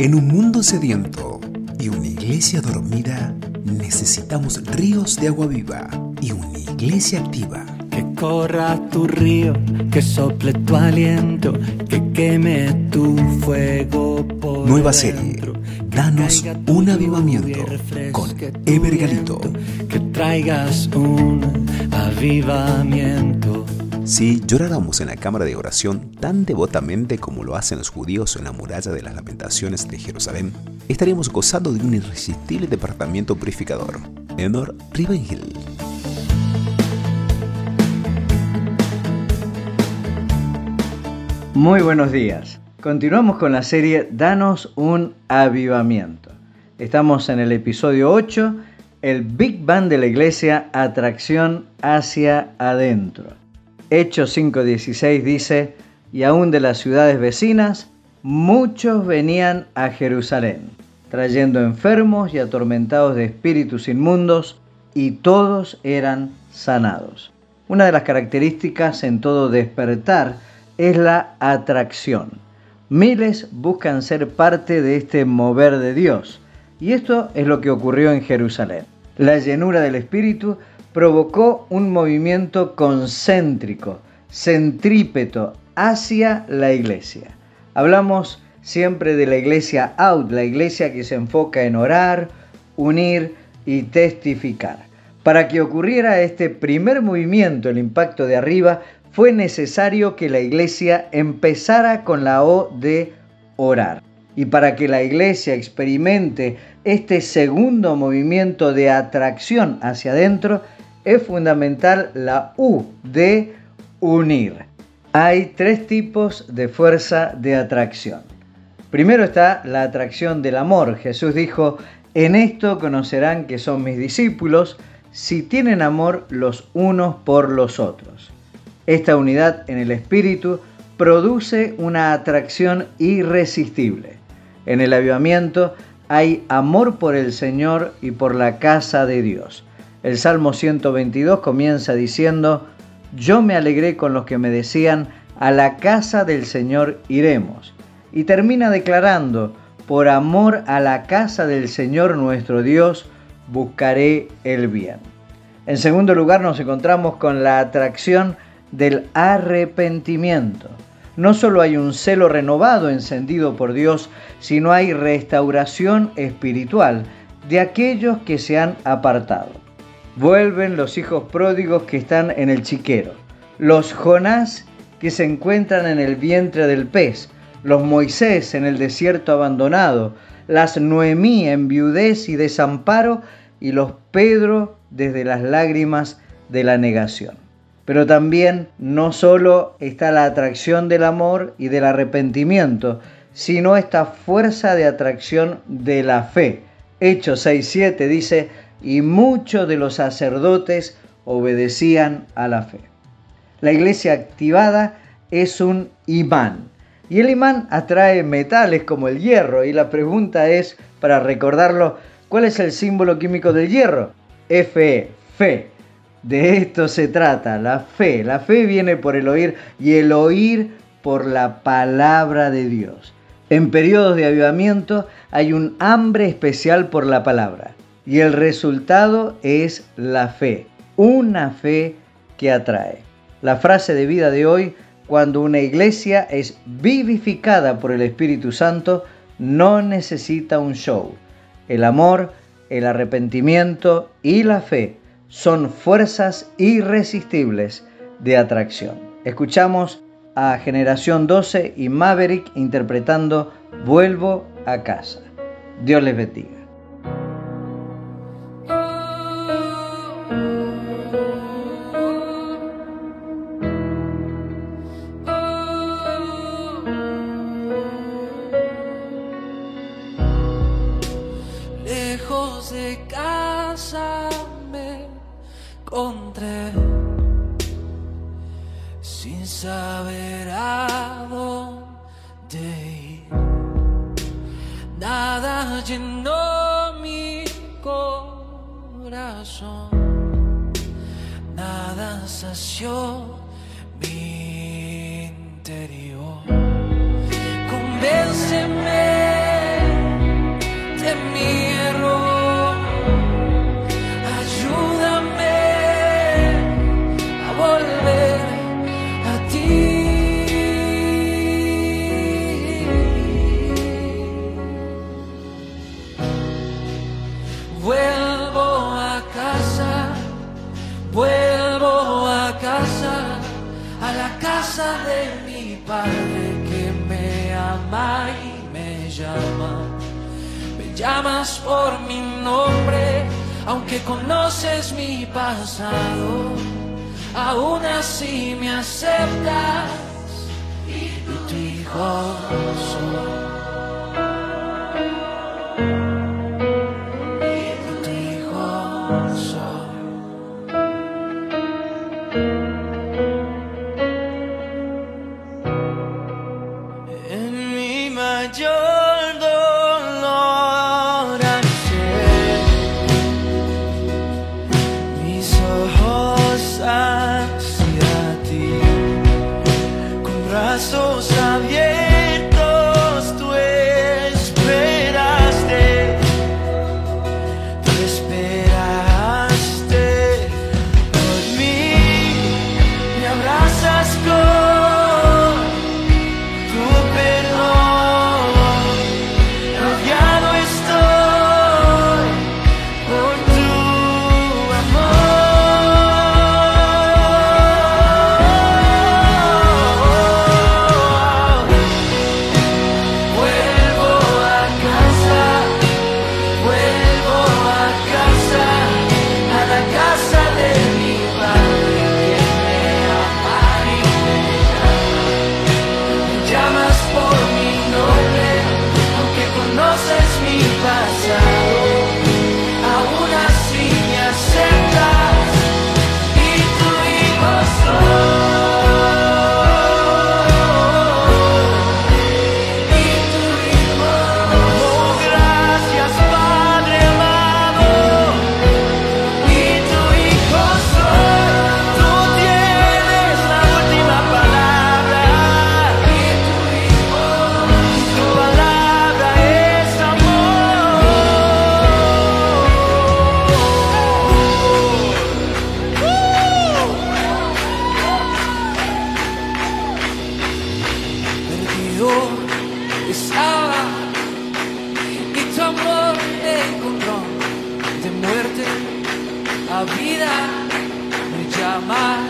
En un mundo sediento y una iglesia dormida, necesitamos ríos de agua viva y una iglesia activa. Que corra tu río, que sople tu aliento, que queme tu fuego por Nueva serie, Danos un avivamiento con Ever Galito. Que traigas un avivamiento. Si lloráramos en la cámara de oración tan devotamente como lo hacen los judíos en la muralla de las lamentaciones de Jerusalén, estaríamos gozando de un irresistible departamento purificador, Enor Rivenhill. Muy buenos días. Continuamos con la serie Danos un avivamiento. Estamos en el episodio 8, el Big Bang de la iglesia, atracción hacia adentro. Hechos 5:16 dice, y aún de las ciudades vecinas, muchos venían a Jerusalén, trayendo enfermos y atormentados de espíritus inmundos, y todos eran sanados. Una de las características en todo despertar es la atracción. Miles buscan ser parte de este mover de Dios, y esto es lo que ocurrió en Jerusalén. La llenura del Espíritu provocó un movimiento concéntrico, centrípeto hacia la iglesia. Hablamos siempre de la iglesia out, la iglesia que se enfoca en orar, unir y testificar. Para que ocurriera este primer movimiento, el impacto de arriba, fue necesario que la iglesia empezara con la O de orar. Y para que la iglesia experimente este segundo movimiento de atracción hacia adentro, es fundamental la U de unir. Hay tres tipos de fuerza de atracción. Primero está la atracción del amor. Jesús dijo, en esto conocerán que son mis discípulos si tienen amor los unos por los otros. Esta unidad en el espíritu produce una atracción irresistible. En el avivamiento hay amor por el Señor y por la casa de Dios. El Salmo 122 comienza diciendo, Yo me alegré con los que me decían, a la casa del Señor iremos. Y termina declarando, por amor a la casa del Señor nuestro Dios, buscaré el bien. En segundo lugar nos encontramos con la atracción del arrepentimiento. No solo hay un celo renovado encendido por Dios, sino hay restauración espiritual de aquellos que se han apartado. Vuelven los hijos pródigos que están en el chiquero, los Jonás que se encuentran en el vientre del pez, los Moisés en el desierto abandonado, las Noemí en viudez y desamparo y los Pedro desde las lágrimas de la negación. Pero también no solo está la atracción del amor y del arrepentimiento, sino esta fuerza de atracción de la fe. Hechos 6.7 dice, y muchos de los sacerdotes obedecían a la fe. La iglesia activada es un imán y el imán atrae metales como el hierro y la pregunta es, para recordarlo, ¿cuál es el símbolo químico del hierro? Fe, fe. De esto se trata, la fe. La fe viene por el oír y el oír por la palabra de Dios. En periodos de avivamiento hay un hambre especial por la palabra. Y el resultado es la fe, una fe que atrae. La frase de vida de hoy, cuando una iglesia es vivificada por el Espíritu Santo, no necesita un show. El amor, el arrepentimiento y la fe son fuerzas irresistibles de atracción. Escuchamos a Generación 12 y Maverick interpretando Vuelvo a casa. Dios les bendiga. Sin saber a dónde ir. Nada llenó mi corazón, nada sació aunque conoces mi pasado, aún así me aceptas y tu hijo soy. vida me llamas, me llamas al fiesta.